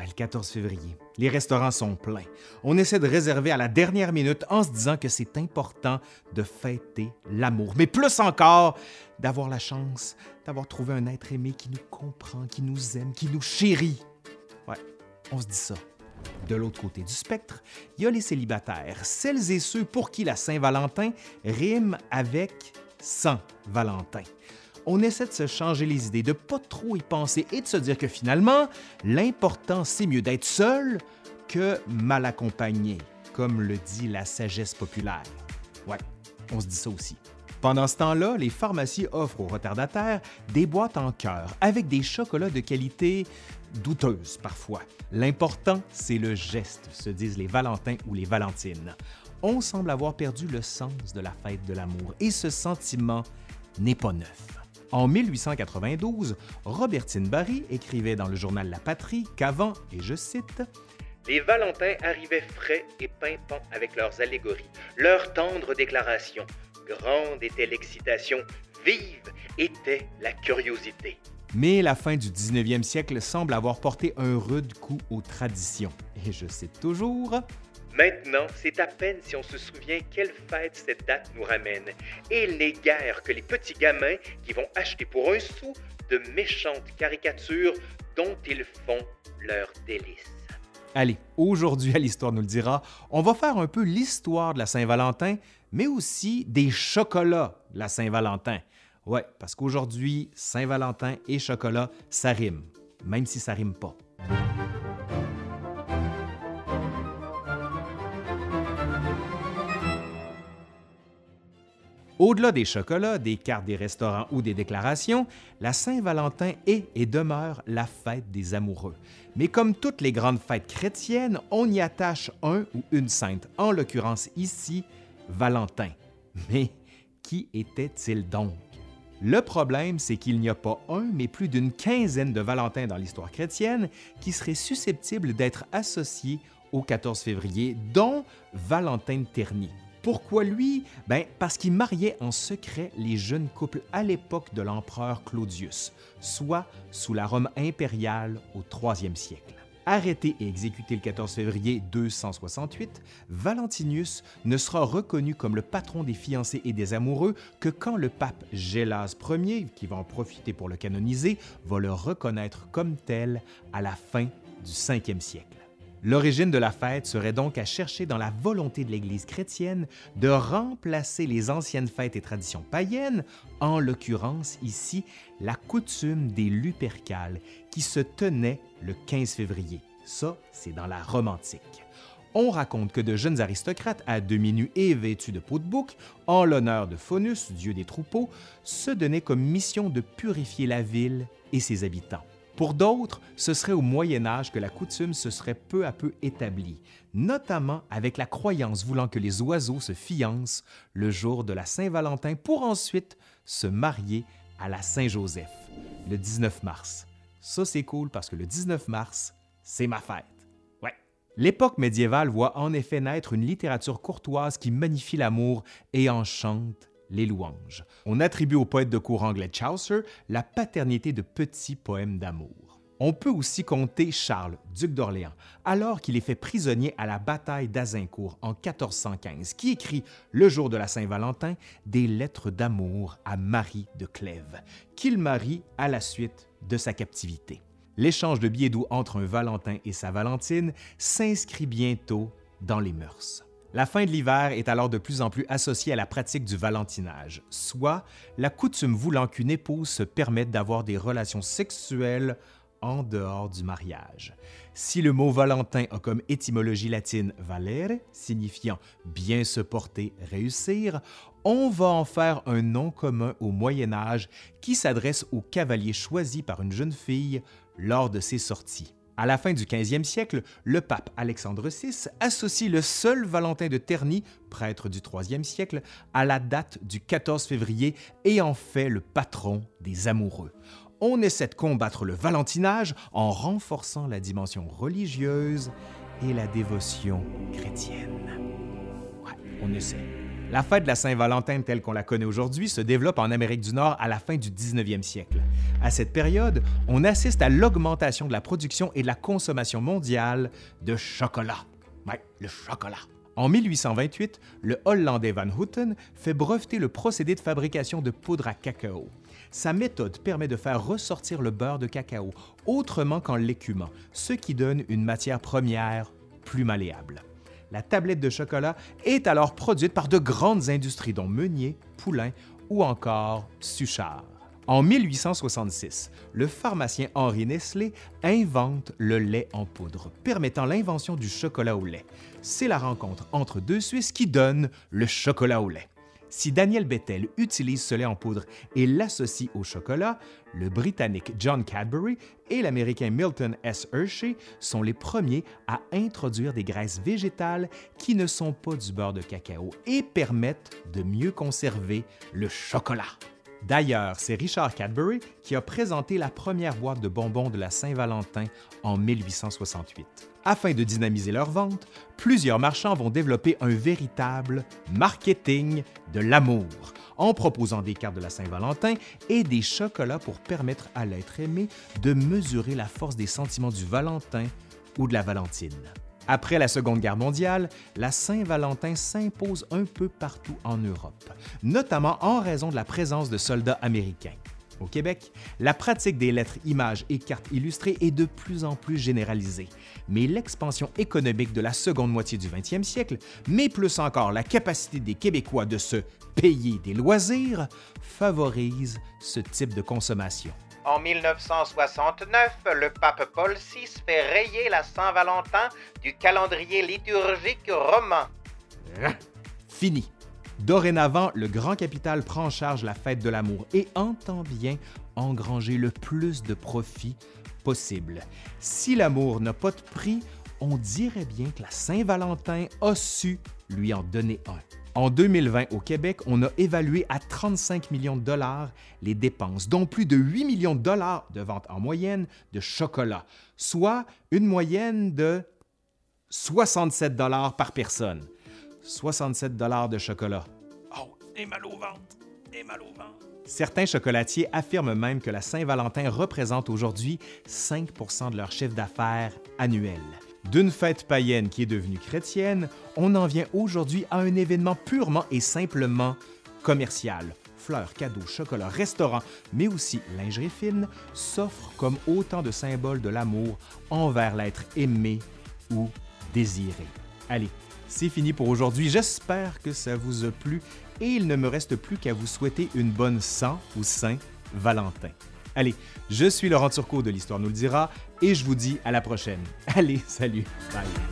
Le 14 février. Les restaurants sont pleins. On essaie de réserver à la dernière minute en se disant que c'est important de fêter l'amour. Mais plus encore, d'avoir la chance d'avoir trouvé un être aimé qui nous comprend, qui nous aime, qui nous chérit. On se dit ça. De l'autre côté du spectre, il y a les célibataires, celles et ceux pour qui la Saint-Valentin rime avec Saint Valentin on essaie de se changer les idées, de pas trop y penser et de se dire que finalement, l'important, c'est mieux d'être seul que mal accompagné, comme le dit la sagesse populaire. Ouais, on se dit ça aussi. Pendant ce temps-là, les pharmacies offrent aux retardataires des boîtes en cœur avec des chocolats de qualité douteuse parfois. L'important, c'est le geste, se disent les Valentins ou les Valentines. On semble avoir perdu le sens de la fête de l'amour et ce sentiment n'est pas neuf. En 1892, Robertine Barry écrivait dans le journal La Patrie qu'avant, et je cite, les Valentins arrivaient frais et pimpants avec leurs allégories, leurs tendres déclarations. Grande était l'excitation, vive était la curiosité. Mais la fin du 19e siècle semble avoir porté un rude coup aux traditions. Et je cite toujours Maintenant, c'est à peine si on se souvient quelle fête cette date nous ramène. Et les guerres que les petits gamins qui vont acheter pour un sou de méchantes caricatures dont ils font leur délice. Allez, aujourd'hui à l'Histoire nous le dira, on va faire un peu l'histoire de la Saint-Valentin, mais aussi des chocolats de la Saint-Valentin. Ouais, parce qu'aujourd'hui, Saint-Valentin et chocolat, ça rime, même si ça rime pas. Au-delà des chocolats, des cartes des restaurants ou des déclarations, la Saint-Valentin est et demeure la fête des amoureux. Mais comme toutes les grandes fêtes chrétiennes, on y attache un ou une sainte, en l'occurrence ici, Valentin. Mais qui était-il donc? Le problème, c'est qu'il n'y a pas un, mais plus d'une quinzaine de Valentins dans l'histoire chrétienne qui seraient susceptibles d'être associés au 14 février, dont Valentin de Terny. Pourquoi lui? Ben, parce qu'il mariait en secret les jeunes couples à l'époque de l'empereur Claudius, soit sous la Rome impériale au IIIe siècle. Arrêté et exécuté le 14 février 268, Valentinius ne sera reconnu comme le patron des fiancés et des amoureux que quand le pape Gélas Ier, qui va en profiter pour le canoniser, va le reconnaître comme tel à la fin du 5e siècle. L'origine de la fête serait donc à chercher dans la volonté de l'Église chrétienne de remplacer les anciennes fêtes et traditions païennes, en l'occurrence ici la coutume des Lupercales, qui se tenait le 15 février. Ça, c'est dans la Rome antique. On raconte que de jeunes aristocrates à demi nus et vêtus de peau de bouc, en l'honneur de Faunus, dieu des troupeaux, se donnaient comme mission de purifier la ville et ses habitants. Pour d'autres, ce serait au Moyen Âge que la coutume se serait peu à peu établie, notamment avec la croyance voulant que les oiseaux se fiancent le jour de la Saint-Valentin pour ensuite se marier à la Saint-Joseph, le 19 mars. Ça, c'est cool parce que le 19 mars, c'est ma fête. Ouais. L'époque médiévale voit en effet naître une littérature courtoise qui magnifie l'amour et enchante les louanges. On attribue au poète de cour anglais Chaucer la paternité de petits poèmes d'amour. On peut aussi compter Charles, duc d'Orléans, alors qu'il est fait prisonnier à la bataille d'Azincourt en 1415, qui écrit, le jour de la Saint-Valentin, des lettres d'amour à Marie de Clèves, qu'il marie à la suite de sa captivité. L'échange de billets doux entre un Valentin et sa Valentine s'inscrit bientôt dans les mœurs. La fin de l'hiver est alors de plus en plus associée à la pratique du valentinage, soit la coutume voulant qu'une épouse se permette d'avoir des relations sexuelles en dehors du mariage. Si le mot Valentin a comme étymologie latine valere, signifiant bien se porter, réussir, on va en faire un nom commun au Moyen Âge qui s'adresse au cavalier choisi par une jeune fille lors de ses sorties. À la fin du 15e siècle, le pape Alexandre VI associe le seul Valentin de Terny, prêtre du 3e siècle, à la date du 14 février et en fait le patron des amoureux. On essaie de combattre le valentinage en renforçant la dimension religieuse et la dévotion chrétienne. Ouais, on essaie. La fête de la Saint-Valentin telle qu'on la connaît aujourd'hui se développe en Amérique du Nord à la fin du 19e siècle. À cette période, on assiste à l'augmentation de la production et de la consommation mondiale de chocolat. Ouais, le chocolat. En 1828, le Hollandais Van Houten fait breveter le procédé de fabrication de poudre à cacao. Sa méthode permet de faire ressortir le beurre de cacao autrement qu'en l'écumant, ce qui donne une matière première plus malléable. La tablette de chocolat est alors produite par de grandes industries dont Meunier, Poulain ou encore Suchard. En 1866, le pharmacien Henri Nestlé invente le lait en poudre, permettant l'invention du chocolat au lait. C'est la rencontre entre deux Suisses qui donne le chocolat au lait. Si Daniel Bettel utilise ce lait en poudre et l'associe au chocolat, le Britannique John Cadbury et l'Américain Milton S. Hershey sont les premiers à introduire des graisses végétales qui ne sont pas du beurre de cacao et permettent de mieux conserver le chocolat. D'ailleurs, c'est Richard Cadbury qui a présenté la première boîte de bonbons de la Saint-Valentin en 1868. Afin de dynamiser leur vente, plusieurs marchands vont développer un véritable marketing de l'amour en proposant des cartes de la Saint-Valentin et des chocolats pour permettre à l'être aimé de mesurer la force des sentiments du Valentin ou de la Valentine. Après la Seconde Guerre mondiale, la Saint-Valentin s'impose un peu partout en Europe, notamment en raison de la présence de soldats américains. Au Québec, la pratique des lettres, images et cartes illustrées est de plus en plus généralisée, mais l'expansion économique de la seconde moitié du 20e siècle, mais plus encore la capacité des Québécois de se payer des loisirs, favorise ce type de consommation. En 1969, le pape Paul VI fait rayer la Saint-Valentin du calendrier liturgique romain. Fini. Dorénavant, le grand capital prend en charge la fête de l'amour et entend bien engranger le plus de profit possible. Si l'amour n'a pas de prix, on dirait bien que la Saint-Valentin a su lui en donner un. En 2020, au Québec, on a évalué à 35 millions de dollars les dépenses, dont plus de 8 millions de dollars de vente en moyenne de chocolat, soit une moyenne de 67 dollars par personne. 67 dollars de chocolat. Oh, et mal au ventre, et mal au ventre. Certains chocolatiers affirment même que la Saint-Valentin représente aujourd'hui 5% de leur chiffre d'affaires annuel. D'une fête païenne qui est devenue chrétienne, on en vient aujourd'hui à un événement purement et simplement commercial. Fleurs, cadeaux, chocolat, restaurants, mais aussi lingerie fine s'offrent comme autant de symboles de l'amour envers l'être aimé ou désiré. Allez, c'est fini pour aujourd'hui. J'espère que ça vous a plu et il ne me reste plus qu'à vous souhaiter une bonne Saint ou Saint Valentin. Allez, je suis Laurent Turcot de l'Histoire nous le dira et je vous dis à la prochaine. Allez, salut, bye.